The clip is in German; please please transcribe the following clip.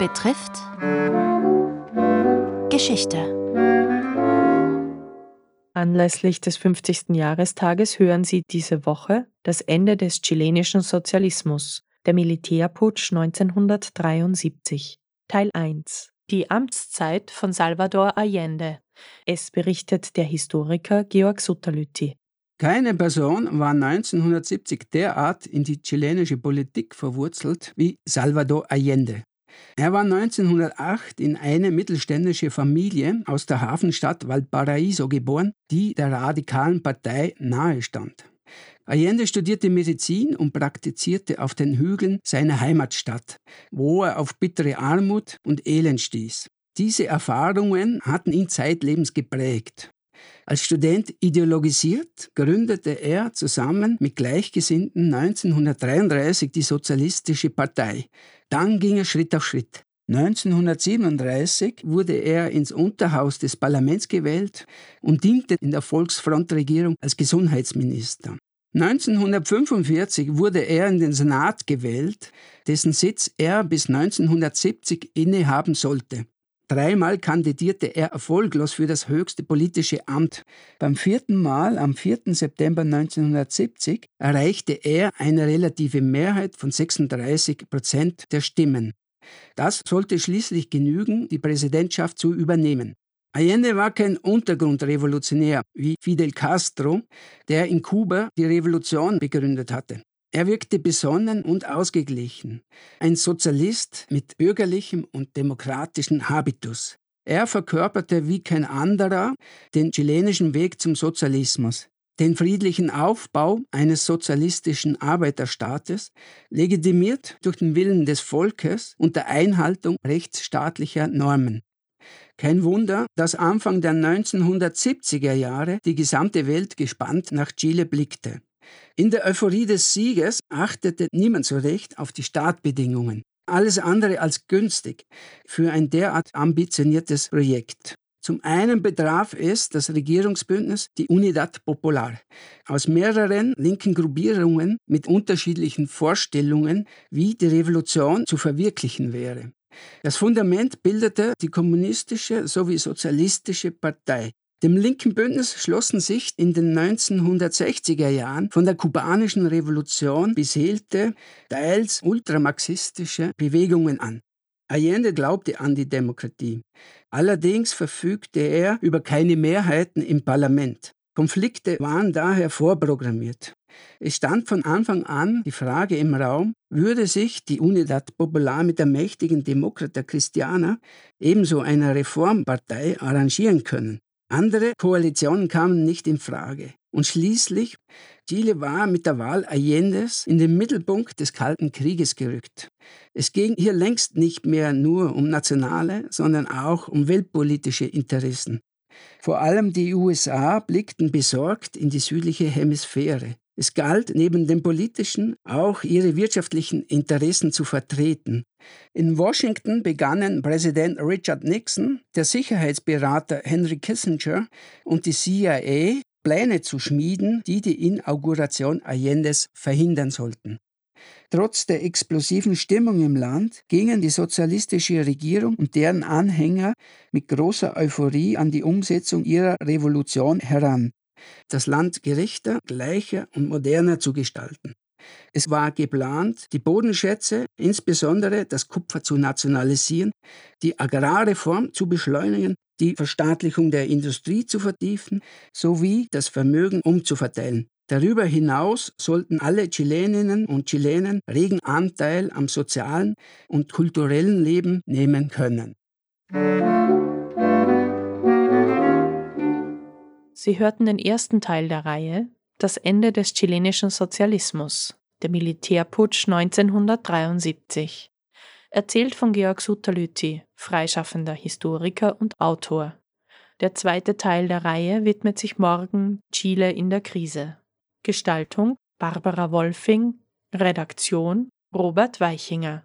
betrifft Geschichte. Anlässlich des 50. Jahrestages hören Sie diese Woche das Ende des chilenischen Sozialismus, der Militärputsch 1973, Teil 1. Die Amtszeit von Salvador Allende. Es berichtet der Historiker Georg Sutterlütti. Keine Person war 1970 derart in die chilenische Politik verwurzelt wie Salvador Allende. Er war 1908 in eine mittelständische Familie aus der Hafenstadt Valparaiso geboren, die der radikalen Partei nahestand. Allende studierte Medizin und praktizierte auf den Hügeln seiner Heimatstadt, wo er auf bittere Armut und Elend stieß. Diese Erfahrungen hatten ihn zeitlebens geprägt. Als Student ideologisiert, gründete er zusammen mit Gleichgesinnten 1933 die Sozialistische Partei. Dann ging er Schritt auf Schritt. 1937 wurde er ins Unterhaus des Parlaments gewählt und diente in der Volksfrontregierung als Gesundheitsminister. 1945 wurde er in den Senat gewählt, dessen Sitz er bis 1970 innehaben sollte. Dreimal kandidierte er erfolglos für das höchste politische Amt. Beim vierten Mal, am 4. September 1970, erreichte er eine relative Mehrheit von 36 Prozent der Stimmen. Das sollte schließlich genügen, die Präsidentschaft zu übernehmen. Allende war kein Untergrundrevolutionär wie Fidel Castro, der in Kuba die Revolution begründet hatte. Er wirkte besonnen und ausgeglichen, ein Sozialist mit bürgerlichem und demokratischem Habitus. Er verkörperte wie kein anderer den chilenischen Weg zum Sozialismus, den friedlichen Aufbau eines sozialistischen Arbeiterstaates, legitimiert durch den Willen des Volkes und der Einhaltung rechtsstaatlicher Normen. Kein Wunder, dass Anfang der 1970er Jahre die gesamte Welt gespannt nach Chile blickte. In der Euphorie des Sieges achtete niemand so recht auf die Startbedingungen. Alles andere als günstig für ein derart ambitioniertes Projekt. Zum einen betraf es das Regierungsbündnis die Unidad Popular aus mehreren linken Gruppierungen mit unterschiedlichen Vorstellungen, wie die Revolution zu verwirklichen wäre. Das Fundament bildete die kommunistische sowie sozialistische Partei, dem linken Bündnis schlossen sich in den 1960er Jahren von der kubanischen Revolution beseelte, teils ultramarxistische Bewegungen an. Allende glaubte an die Demokratie. Allerdings verfügte er über keine Mehrheiten im Parlament. Konflikte waren daher vorprogrammiert. Es stand von Anfang an die Frage im Raum, würde sich die Unidad Popular mit der mächtigen Demokrata Christiana, ebenso einer Reformpartei, arrangieren können. Andere Koalitionen kamen nicht in Frage. Und schließlich, Chile war mit der Wahl Allendes in den Mittelpunkt des Kalten Krieges gerückt. Es ging hier längst nicht mehr nur um nationale, sondern auch um weltpolitische Interessen. Vor allem die USA blickten besorgt in die südliche Hemisphäre. Es galt, neben den politischen auch ihre wirtschaftlichen Interessen zu vertreten. In Washington begannen Präsident Richard Nixon, der Sicherheitsberater Henry Kissinger und die CIA Pläne zu schmieden, die die Inauguration Allendes verhindern sollten. Trotz der explosiven Stimmung im Land gingen die sozialistische Regierung und deren Anhänger mit großer Euphorie an die Umsetzung ihrer Revolution heran das Land gerechter, gleicher und moderner zu gestalten. Es war geplant, die Bodenschätze, insbesondere das Kupfer zu nationalisieren, die Agrarreform zu beschleunigen, die Verstaatlichung der Industrie zu vertiefen sowie das Vermögen umzuverteilen. Darüber hinaus sollten alle Chileninnen und Chilenen regen Anteil am sozialen und kulturellen Leben nehmen können. Sie hörten den ersten Teil der Reihe Das Ende des chilenischen Sozialismus, der Militärputsch 1973, erzählt von Georg Sutterlüti, freischaffender Historiker und Autor. Der zweite Teil der Reihe widmet sich morgen Chile in der Krise. Gestaltung Barbara Wolfing, Redaktion Robert Weichinger.